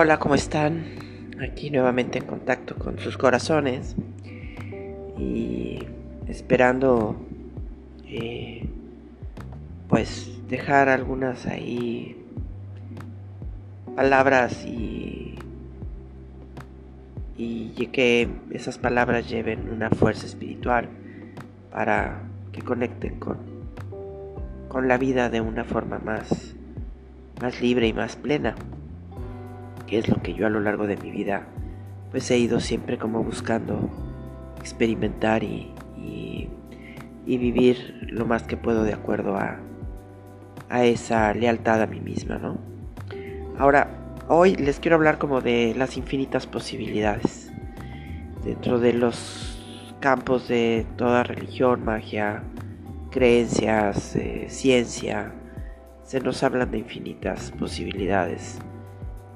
Hola, ¿cómo están? Aquí nuevamente en contacto con sus corazones y esperando eh, pues dejar algunas ahí palabras y, y que esas palabras lleven una fuerza espiritual para que conecten con, con la vida de una forma más, más libre y más plena que es lo que yo a lo largo de mi vida pues he ido siempre como buscando experimentar y, vivir lo más que puedo de acuerdo a, a esa lealtad a mí misma, ¿no? Ahora, hoy les quiero hablar como de las infinitas posibilidades dentro de los campos de toda religión, magia, creencias, eh, ciencia, se nos hablan de infinitas posibilidades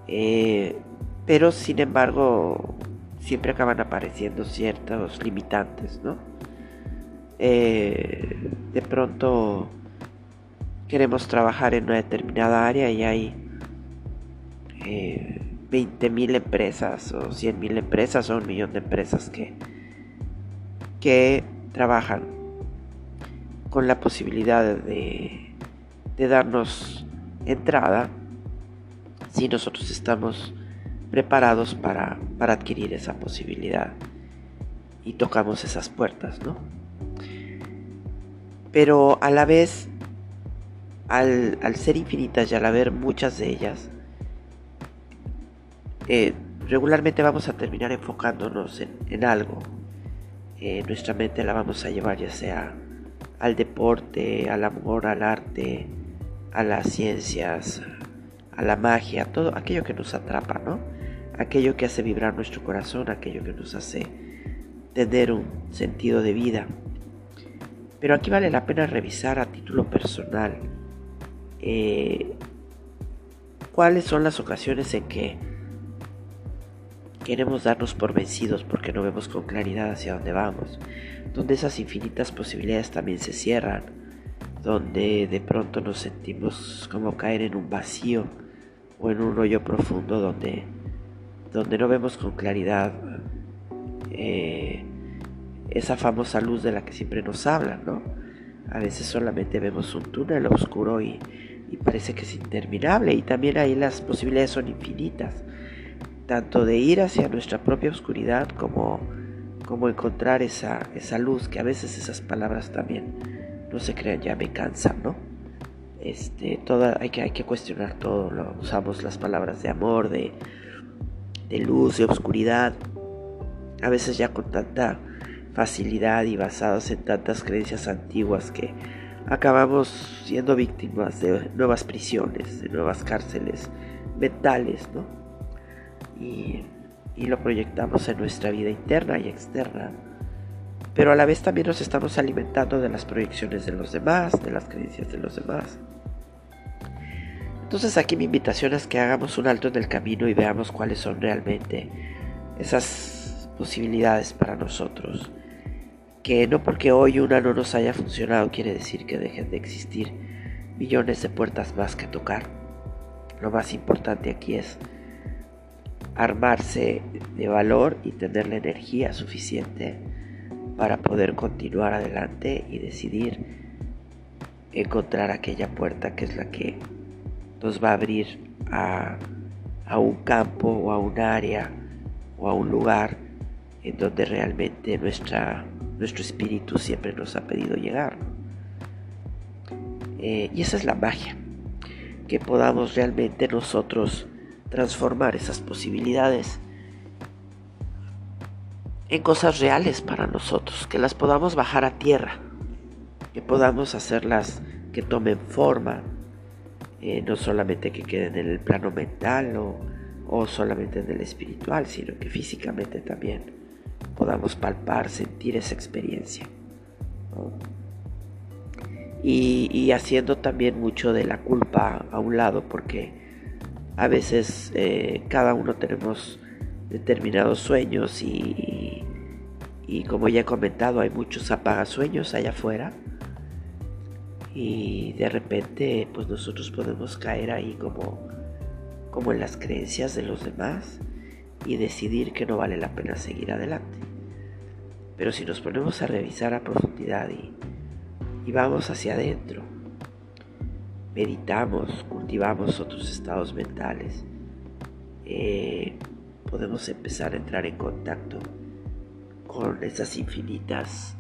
eh, pero sin embargo, siempre acaban apareciendo ciertos limitantes, ¿no? Eh, de pronto queremos trabajar en una determinada área y hay eh, 20.000 empresas o 100.000 empresas o un millón de empresas que, que trabajan con la posibilidad de, de darnos entrada si nosotros estamos preparados para, adquirir esa posibilidad y tocamos esas puertas, ¿no? Pero a la vez, al, ser infinitas y al haber muchas de ellas, eh, regularmente vamos a terminar enfocándonos en, algo. Eh, nuestra mente la vamos a llevar ya sea al deporte, al amor, al arte, a las ciencias, a la magia, todo aquello que nos atrapa, ¿no? Aquello que hace vibrar nuestro corazón, aquello que nos hace tener un sentido de vida. Pero aquí vale la pena revisar a título personal eh, cuáles son las ocasiones en que queremos darnos por vencidos porque no vemos con claridad hacia dónde vamos, donde esas infinitas posibilidades también se cierran, donde de pronto nos sentimos como caer en un vacío o en un hoyo profundo donde, donde no vemos con claridad eh, esa famosa luz de la que siempre nos hablan, ¿no? A veces solamente vemos un túnel oscuro y, parece que es interminable y también ahí las posibilidades son infinitas, tanto de ir hacia nuestra propia oscuridad como, como encontrar esa, esa luz, que a veces esas palabras también, no se crean, ya me cansan, ¿no? Este, hay, que, hay que cuestionar todo. Usamos las palabras de amor, de, de luz, de oscuridad. A veces ya con tanta facilidad y basados en tantas creencias antiguas que acabamos siendo víctimas de nuevas prisiones, de nuevas cárceles mentales, ¿no? Y, y, lo proyectamos en nuestra vida interna y externa. Pero a la vez también nos estamos alimentando de las proyecciones de los demás, de las creencias de los demás. Entonces aquí mi invitación es que hagamos un alto en el camino y veamos cuáles son realmente esas posibilidades para nosotros. Que no porque hoy una no nos haya funcionado quiere decir que dejen de existir millones de puertas más que tocar. Lo más importante aquí es armarse de valor y tener la energía suficiente para poder continuar adelante y decidir encontrar aquella puerta que es la que nos va a abrir a, un campo o a un área o a un lugar en donde realmente nuestra, nuestro espíritu siempre nos ha pedido llegar. Eh, y esa es la magia, que podamos realmente nosotros transformar esas posibilidades en cosas reales para nosotros, que las podamos bajar a tierra, que podamos hacerlas que tomen forma, eh, no solamente que queden en el plano mental o, solamente en el espiritual, sino que físicamente también podamos palpar, sentir esa experiencia. Y, haciendo también mucho de la culpa a un lado, porque a veces eh, cada uno tenemos determinados sueños y, y como ya he comentado, hay muchos apagasueños allá afuera y de repente pues nosotros podemos caer ahí como como en las creencias de los demás y decidir que no vale la pena seguir adelante. Pero si nos ponemos a revisar a profundidad y, vamos hacia adentro, meditamos, cultivamos otros estados mentales, eh, podemos empezar a entrar en contacto con esas infinitas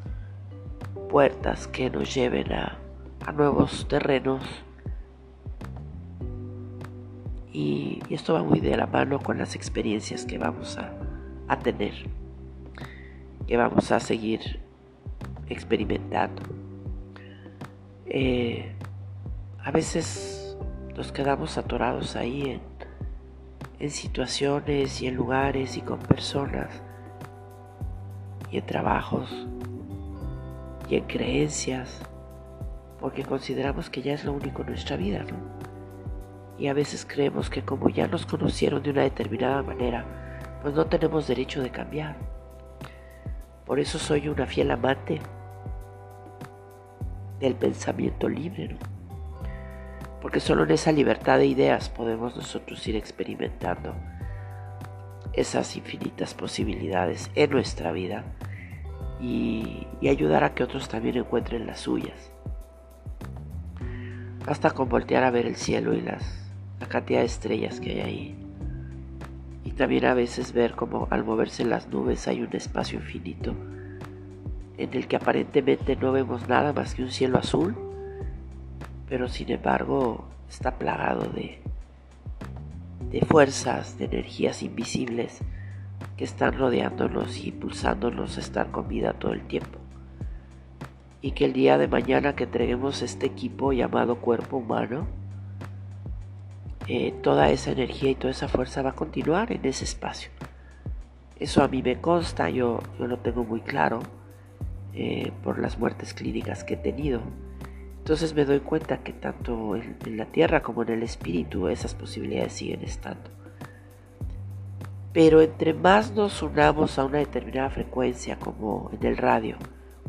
puertas que nos lleven a, a nuevos terrenos y, esto va muy de la mano con las experiencias que vamos a, tener, que vamos a seguir experimentando. Eh, a veces nos quedamos atorados ahí en, en situaciones y en lugares y con personas y en trabajos y en creencias porque consideramos que ya es lo único en nuestra vida, ¿no? y a veces creemos que como ya nos conocieron de una determinada manera, pues no tenemos derecho de cambiar. Por eso soy una fiel amante del pensamiento libre, ¿no? Porque solo en esa libertad de ideas podemos nosotros ir experimentando esas infinitas posibilidades en nuestra vida y, ayudar a que otros también encuentren las suyas. Basta con voltear a ver el cielo y las la cantidad de estrellas que hay ahí. Y también a veces ver como al moverse las nubes hay un espacio infinito en el que aparentemente no vemos nada más que un cielo azul, pero sin embargo está plagado de, de fuerzas, de energías invisibles que están rodeándonos y impulsándonos a estar con vida todo el tiempo. Y que el día de mañana que entreguemos este equipo llamado cuerpo humano, eh, toda esa energía y toda esa fuerza va a continuar en ese espacio. Eso a mí me consta, yo, yo lo tengo muy claro eh, por las muertes clínicas que he tenido. Entonces me doy cuenta que tanto en, la tierra como en el espíritu esas posibilidades siguen estando. Pero entre más nos unamos a una determinada frecuencia, como en el radio,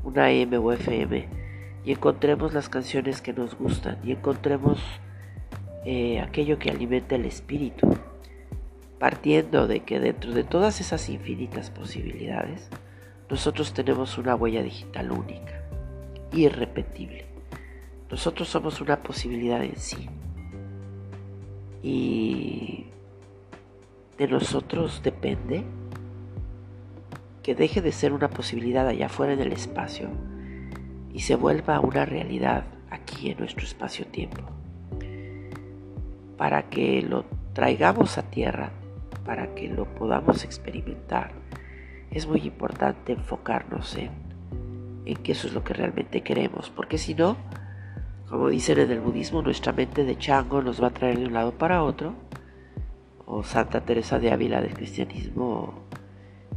una AM o FM, y encontremos las canciones que nos gustan, y encontremos eh, aquello que alimenta el espíritu, partiendo de que dentro de todas esas infinitas posibilidades, nosotros tenemos una huella digital única, irrepetible. Nosotros somos una posibilidad en sí. Y de nosotros depende que deje de ser una posibilidad allá afuera en el espacio y se vuelva una realidad aquí en nuestro espacio-tiempo para que lo traigamos a tierra, para que lo podamos experimentar, es muy importante enfocarnos en, en que eso es lo que realmente queremos, porque si no, como dicen en el budismo, nuestra mente de chango nos va a traer de un lado para otro, o Santa Teresa de Ávila del cristianismo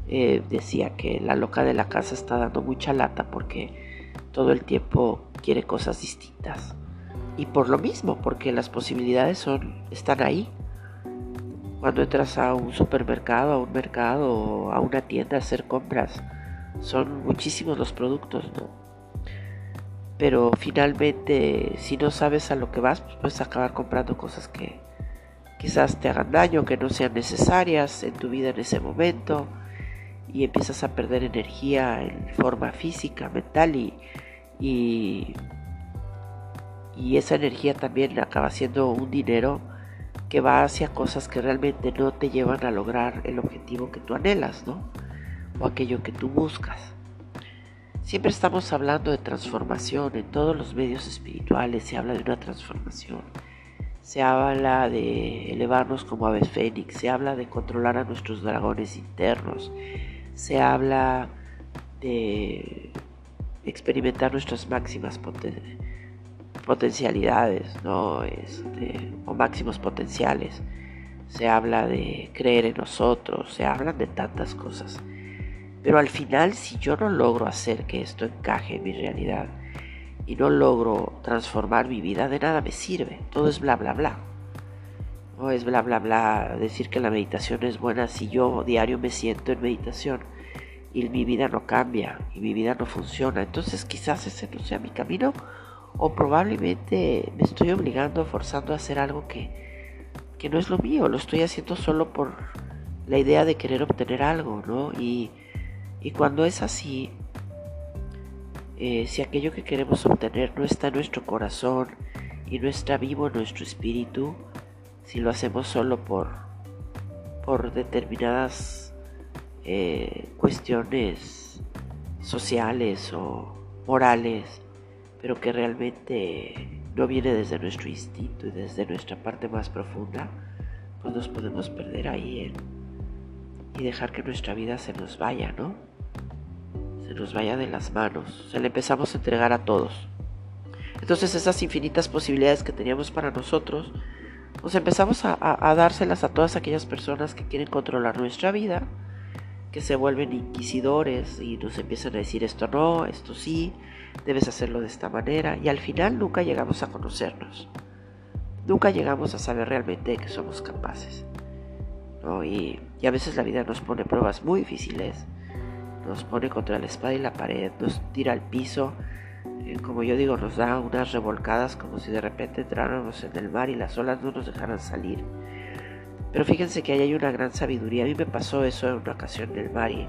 eh, decía que la loca de la casa está dando mucha lata porque todo el tiempo quiere cosas distintas. Y por lo mismo, porque las posibilidades son, están ahí. Cuando entras a un supermercado, a un mercado a una tienda a hacer compras, son muchísimos los productos, ¿no? Pero finalmente, si no sabes a lo que vas, pues puedes acabar comprando cosas que quizás te hagan daño, que no sean necesarias en tu vida en ese momento, y empiezas a perder energía en forma física, mental y, y y esa energía también acaba siendo un dinero que va hacia cosas que realmente no te llevan a lograr el objetivo que tú anhelas, ¿no? O aquello que tú buscas. Siempre estamos hablando de transformación, en todos los medios espirituales se habla de una transformación. Se habla de elevarnos como aves fénix, se habla de controlar a nuestros dragones internos, se habla de experimentar nuestras máximas potencialidades, ¿no? Este, o máximos potenciales. Se habla de creer en nosotros, se hablan de tantas cosas. Pero al final, si yo no logro hacer que esto encaje en mi realidad y no logro transformar mi vida, de nada me sirve. Todo es bla, bla, bla. No es bla, bla, bla decir que la meditación es buena si yo diario me siento en meditación y mi vida no cambia y mi vida no funciona. Entonces quizás ese no sea mi camino o probablemente me estoy obligando, forzando a hacer algo que, que no es lo mío, lo estoy haciendo solo por la idea de querer obtener algo, ¿no? Y, y cuando es así, eh, si aquello que queremos obtener no está en nuestro corazón y no está vivo en nuestro espíritu, si lo hacemos solo por, por determinadas eh, cuestiones sociales o morales, pero que realmente no viene desde nuestro instinto y desde nuestra parte más profunda, pues nos podemos perder ahí y dejar que nuestra vida se nos vaya, ¿no? Se nos vaya de las manos, se le empezamos a entregar a todos. Entonces esas infinitas posibilidades que teníamos para nosotros, pues empezamos a, dárselas a todas aquellas personas que quieren controlar nuestra vida, que se vuelven inquisidores y nos empiezan a decir esto no, esto sí, debes hacerlo de esta manera y al final nunca llegamos a conocernos. Nunca llegamos a saber realmente qué somos capaces. Y, a veces la vida nos pone pruebas muy difíciles. Nos pone contra la espada y la pared, nos tira al piso. Eh, como yo digo, nos da unas revolcadas como si de repente entráramos en el mar y las olas no nos dejaran salir. Pero fíjense que ahí hay una gran sabiduría. A mí me pasó eso en una ocasión en el mar y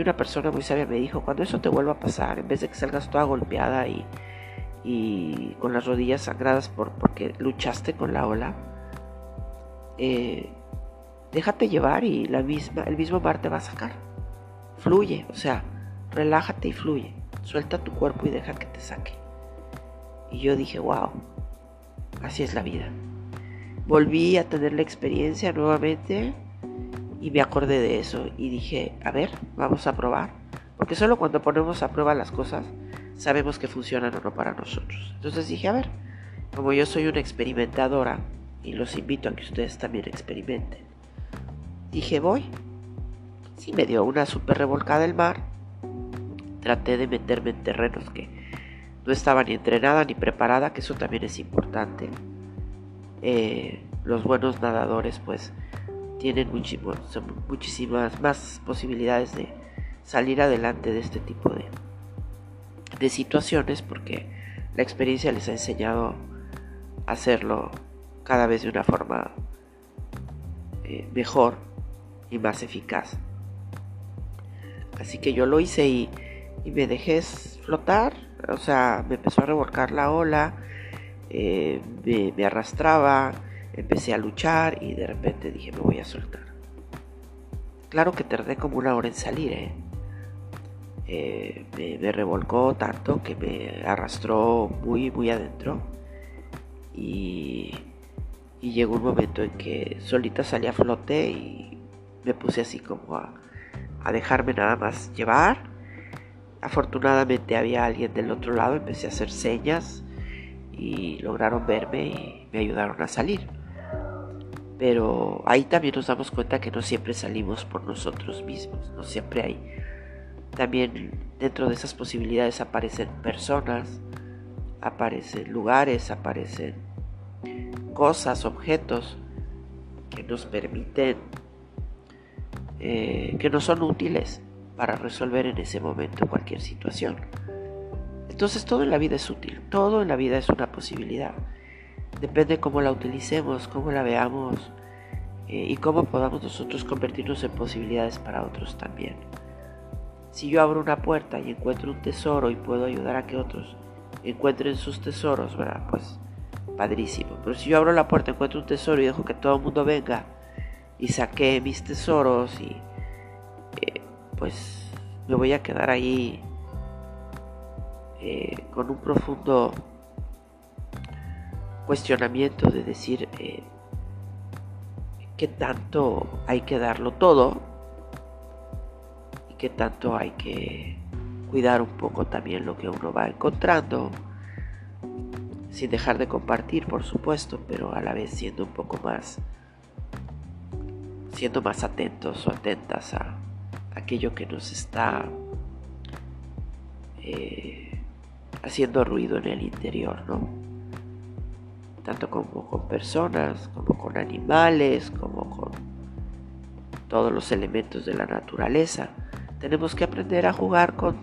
una persona muy sabia me dijo, cuando eso te vuelva a pasar, en vez de que salgas toda golpeada y, y con las rodillas sangradas por, porque luchaste con la ola, eh, déjate llevar y la misma, el mismo mar te va a sacar. Fluye, o sea, relájate y fluye. Suelta tu cuerpo y deja que te saque. Y yo dije, wow, así es la vida. Volví a tener la experiencia nuevamente y me acordé de eso y dije, a ver, vamos a probar. Porque solo cuando ponemos a prueba las cosas sabemos que funcionan o no para nosotros. Entonces dije, a ver, como yo soy una experimentadora y los invito a que ustedes también experimenten, dije, voy. Sí, me dio una super revolcada el mar. Traté de meterme en terrenos que no estaba ni entrenada ni preparada, que eso también es importante. Eh, los buenos nadadores, pues, tienen muchísimas más posibilidades de salir adelante de este tipo de, de situaciones porque la experiencia les ha enseñado a hacerlo cada vez de una forma eh, mejor y más eficaz. Así que yo lo hice y, me dejé flotar, o sea, me empezó a revolcar la ola, eh, me arrastraba, Empecé a luchar y de repente dije me voy a soltar. Claro que tardé como una hora en salir, ¿eh? eh me, revolcó tanto que me arrastró muy, muy adentro. Y, y, llegó un momento en que solita salí a flote y me puse así como a, a dejarme nada más llevar. Afortunadamente había alguien del otro lado, empecé a hacer señas y lograron verme y me ayudaron a salir. Pero ahí también nos damos cuenta que no siempre salimos por nosotros mismos, no siempre hay. También dentro de esas posibilidades aparecen personas, aparecen lugares, aparecen cosas, objetos que nos permiten, eh, que nos son útiles para resolver en ese momento cualquier situación. Entonces todo en la vida es útil, todo en la vida es una posibilidad. Depende cómo la utilicemos, cómo la veamos eh, y cómo podamos nosotros convertirnos en posibilidades para otros también. Si yo abro una puerta y encuentro un tesoro y puedo ayudar a que otros encuentren sus tesoros, ¿verdad? Pues padrísimo. Pero si yo abro la puerta, encuentro un tesoro y dejo que todo el mundo venga y saque mis tesoros y eh, pues me voy a quedar ahí eh, con un profundo cuestionamiento de decir eh, qué tanto hay que darlo todo y qué tanto hay que cuidar un poco también lo que uno va encontrando, sin dejar de compartir, por supuesto, pero a la vez siendo un poco más, siendo más atentos o atentas a aquello que nos está eh, haciendo ruido en el interior, ¿no? tanto como con personas, como con animales, como con todos los elementos de la naturaleza. Tenemos que aprender a jugar con,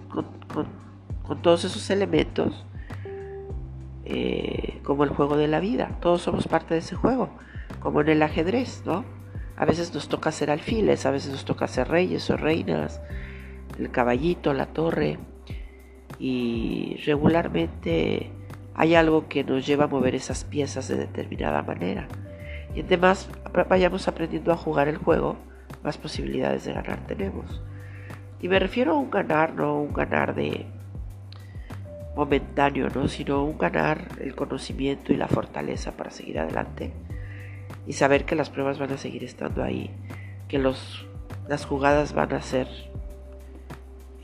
todos esos elementos eh, como el juego de la vida. Todos somos parte de ese juego. como en el ajedrez, ¿no? A veces nos toca ser alfiles, a veces nos toca ser reyes o reinas, el caballito, la torre, y regularmente hay algo que nos lleva a mover esas piezas de determinada manera. Y además vayamos aprendiendo a jugar el juego, más posibilidades de ganar tenemos. Y me refiero a un ganar, no un ganar de momentáneo, ¿no? sino un ganar el conocimiento y la fortaleza para seguir adelante y saber que las pruebas van a seguir estando ahí, que los, las jugadas van a ser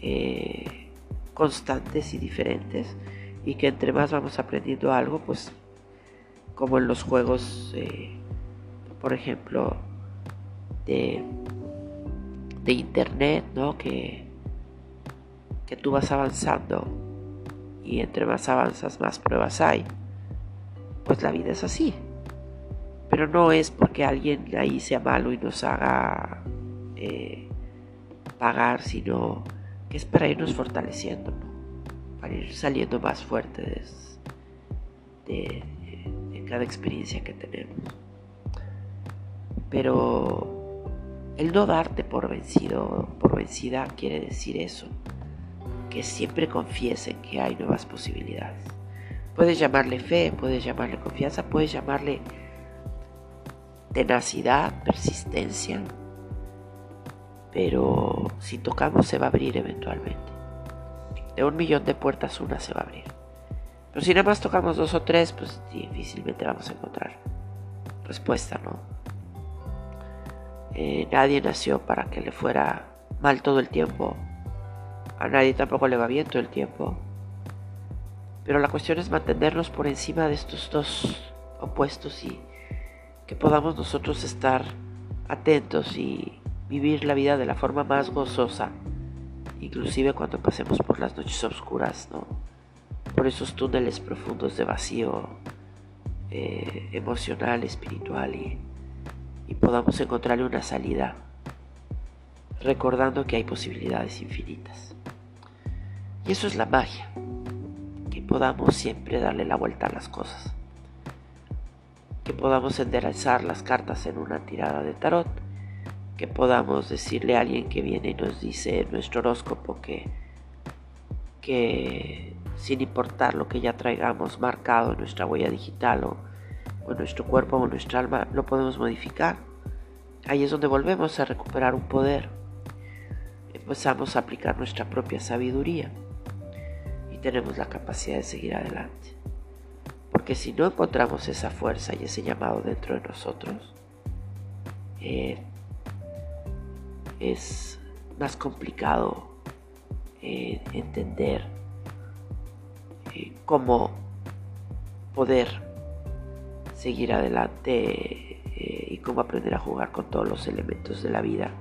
eh, constantes y diferentes y que entre más vamos aprendiendo algo, pues como en los juegos, eh, por ejemplo, de, de internet, ¿no? Que, que tú vas avanzando y entre más avanzas, más pruebas hay. Pues la vida es así. Pero no es porque alguien ahí sea malo y nos haga eh, pagar, sino que es para irnos fortaleciendo, para ir saliendo más fuertes de, cada experiencia que tenemos. Pero el no darte por vencido, por vencida, quiere decir eso, que siempre confiesen que hay nuevas posibilidades. Puedes llamarle fe, puedes llamarle confianza, puedes llamarle tenacidad, persistencia, pero si tocamos se va a abrir eventualmente. De un millón de puertas una se va a abrir. Pero si nada más tocamos dos o tres, pues difícilmente vamos a encontrar respuesta, ¿no? Eh, nadie nació para que le fuera mal todo el tiempo. A nadie tampoco le va bien todo el tiempo. Pero la cuestión es mantenernos por encima de estos dos opuestos y que podamos nosotros estar atentos y vivir la vida de la forma más gozosa, inclusive cuando pasemos por las noches oscuras, ¿no? por esos túneles profundos de vacío eh, emocional, espiritual y, y podamos encontrarle una salida, recordando que hay posibilidades infinitas. Y eso es la magia, que podamos siempre darle la vuelta a las cosas que podamos enderezar las cartas en una tirada de tarot, que podamos decirle a alguien que viene y nos dice nuestro horóscopo que, que sin importar lo que ya traigamos marcado en nuestra huella digital o, en nuestro cuerpo o en nuestra alma, lo podemos modificar. Ahí es donde volvemos a recuperar un poder. Empezamos a aplicar nuestra propia sabiduría y tenemos la capacidad de seguir adelante. Porque si no encontramos esa fuerza y ese llamado dentro de nosotros, eh, es más complicado eh, entender eh, cómo poder seguir adelante y cómo aprender a jugar con todos los elementos de la vida.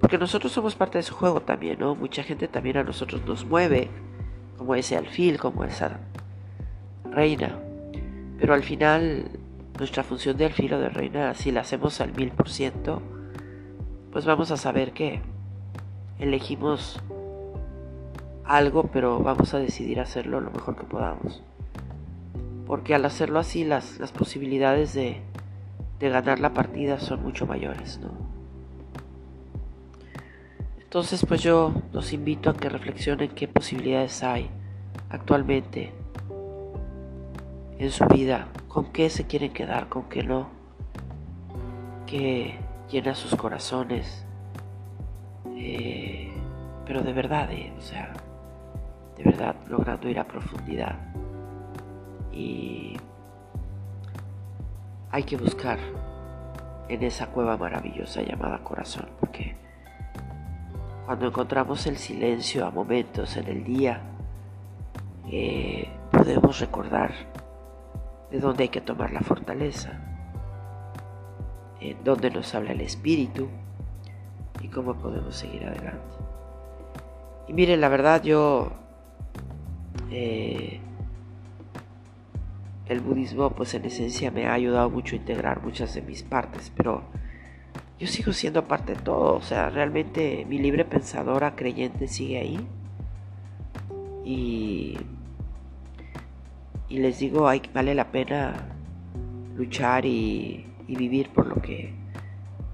Porque nosotros somos parte de ese juego también, ¿no? Mucha gente también a nosotros nos mueve, como ese alfil, como esa reina. Pero al final, nuestra función de alfilo de reina, si la hacemos al mil por ciento, pues vamos a saber que elegimos algo, pero vamos a decidir hacerlo lo mejor que podamos. Porque al hacerlo así, las, las posibilidades de, de ganar la partida son mucho mayores, ¿no? Entonces, pues yo los invito a que reflexionen qué posibilidades hay actualmente en su vida, con qué se quieren quedar, con qué no, que llena sus corazones, eh, pero de verdad, eh, o sea, de verdad logrando ir a profundidad. Y hay que buscar en esa cueva maravillosa llamada corazón, porque cuando encontramos el silencio a momentos en el día, eh, podemos recordar de dónde hay que tomar la fortaleza, en dónde nos habla el espíritu y cómo podemos seguir adelante. Y miren, la verdad yo, eh, el budismo pues en esencia me ha ayudado mucho a integrar muchas de mis partes, pero yo sigo siendo parte de todo, o sea, realmente mi libre pensadora creyente sigue ahí. Y y les digo, vale la pena luchar y, y vivir por lo que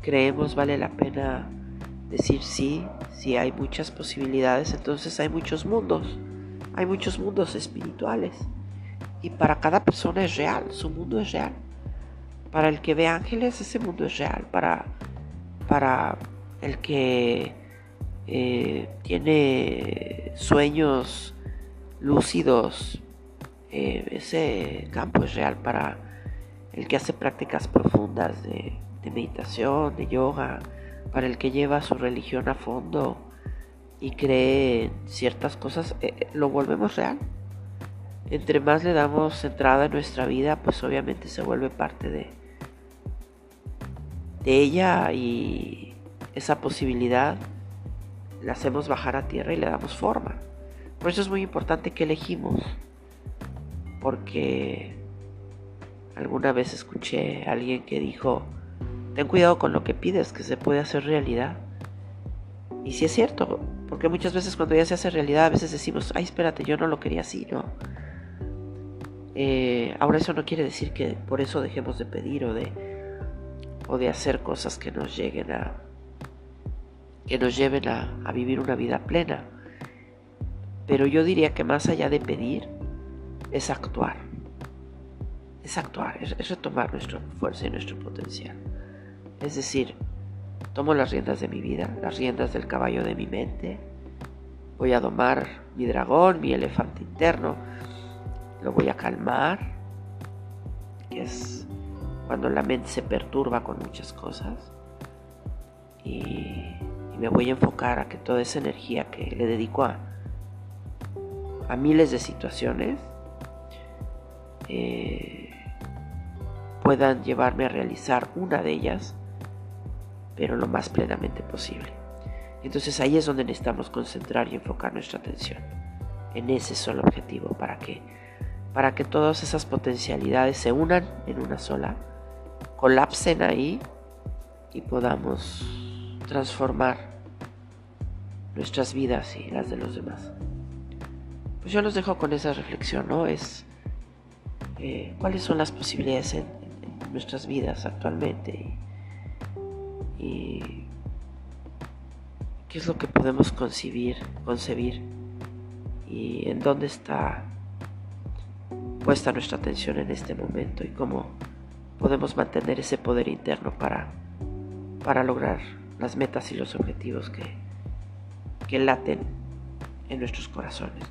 creemos vale la pena decir sí, si hay muchas posibilidades, entonces hay muchos mundos, hay muchos mundos espirituales. Y para cada persona es real, su mundo es real. Para el que ve ángeles, ese mundo es real. Para, para el que eh, tiene sueños lúcidos, eh, ese campo es real. Para el que hace prácticas profundas de, meditación, de yoga, para el que lleva su religión a fondo y cree en ciertas cosas, eh, lo volvemos real entre más le damos entrada en nuestra vida, pues obviamente se vuelve parte de, de ella y esa posibilidad la hacemos bajar a tierra y le damos forma. Por eso es muy importante que elegimos, porque alguna vez escuché a alguien que dijo, ten cuidado con lo que pides, que se puede hacer realidad. Y si es cierto, porque muchas veces cuando ya se hace realidad, a veces decimos, ay, espérate, yo no lo quería así, ¿no? Eh, ahora eso no quiere decir que por eso dejemos de pedir o de, o de hacer cosas que nos lleguen a que nos lleven a, a vivir una vida plena. Pero yo diría que más allá de pedir es actuar. Es actuar, es, es retomar nuestra fuerza y nuestro potencial. Es decir, tomo las riendas de mi vida, las riendas del caballo de mi mente. Voy a domar mi dragón, mi elefante interno lo voy a calmar, que es cuando la mente se perturba con muchas cosas. Y, me voy a enfocar a que toda esa energía que le dedico a, a miles de situaciones eh, puedan llevarme a realizar una de ellas, pero lo más plenamente posible. Entonces ahí es donde necesitamos concentrar y enfocar nuestra atención, en ese solo objetivo, para que para que todas esas potencialidades se unan en una sola, colapsen ahí y podamos transformar nuestras vidas y las de los demás. Pues yo los dejo con esa reflexión, ¿no? Es eh, cuáles son las posibilidades en, nuestras vidas actualmente y, qué es lo que podemos concebir, concebir y en dónde está puesta nuestra atención en este momento y cómo podemos mantener ese poder interno para, para lograr las metas y los objetivos que, que laten en nuestros corazones.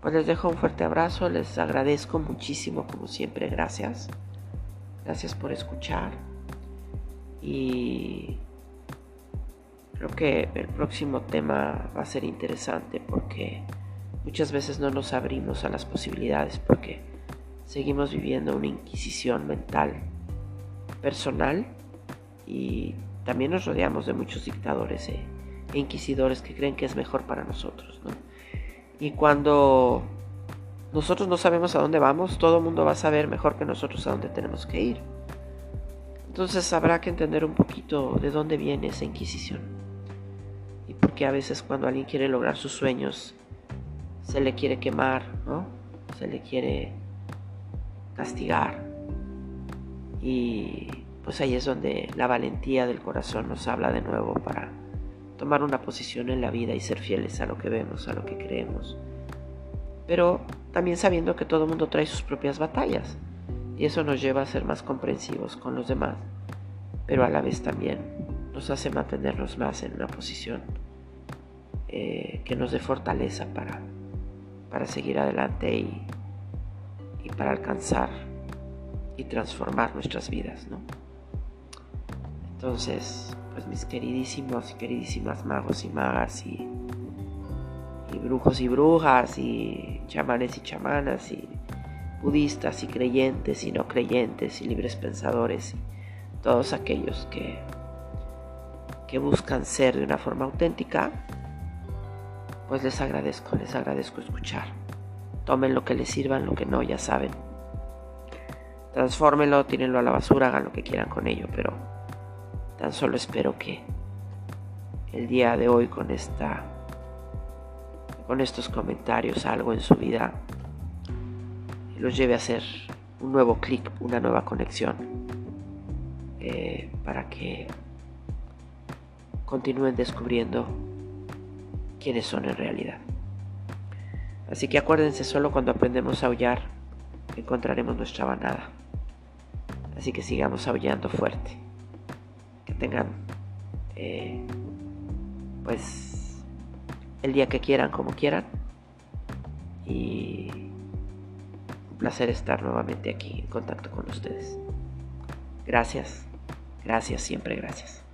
Pues les dejo un fuerte abrazo, les agradezco muchísimo como siempre, gracias. Gracias por escuchar y creo que el próximo tema va a ser interesante porque Muchas veces no nos abrimos a las posibilidades porque seguimos viviendo una inquisición mental personal y también nos rodeamos de muchos dictadores e, inquisidores que creen que es mejor para nosotros. Y cuando nosotros no sabemos a dónde vamos, todo el mundo va a saber mejor que nosotros a dónde tenemos que ir. Entonces habrá que entender un poquito de dónde viene esa inquisición. Y porque a veces cuando alguien quiere lograr sus sueños, se le quiere quemar, ¿no? Se le quiere castigar. Y pues ahí es donde la valentía del corazón nos habla de nuevo para tomar una posición en la vida y ser fieles a lo que vemos, a lo que creemos. Pero también sabiendo que todo mundo trae sus propias batallas. Y eso nos lleva a ser más comprensivos con los demás. Pero a la vez también nos hace mantenernos más en una posición eh, que nos dé fortaleza para para seguir adelante y, para alcanzar y transformar nuestras vidas, ¿no? Entonces, pues mis queridísimos y queridísimas magos y magas y, y brujos y brujas y chamanes y chamanas y budistas y creyentes y no creyentes y libres pensadores y todos aquellos que, que buscan ser de una forma auténtica pues les agradezco, les agradezco escuchar. Tomen lo que les sirva, lo que no, ya saben. Transfórmenlo, tírenlo a la basura, hagan lo que quieran con ello, pero tan solo espero que el día de hoy con esta con estos comentarios algo en su vida los lleve a ser un nuevo clic, una nueva conexión eh, para que continúen descubriendo quiénes son en realidad. Así que acuérdense, solo cuando aprendemos a aullar encontraremos nuestra manada. Así que sigamos aullando fuerte. Que tengan, eh, pues, el día que quieran, como quieran. Y un placer estar nuevamente aquí en contacto con ustedes. Gracias, gracias, siempre gracias.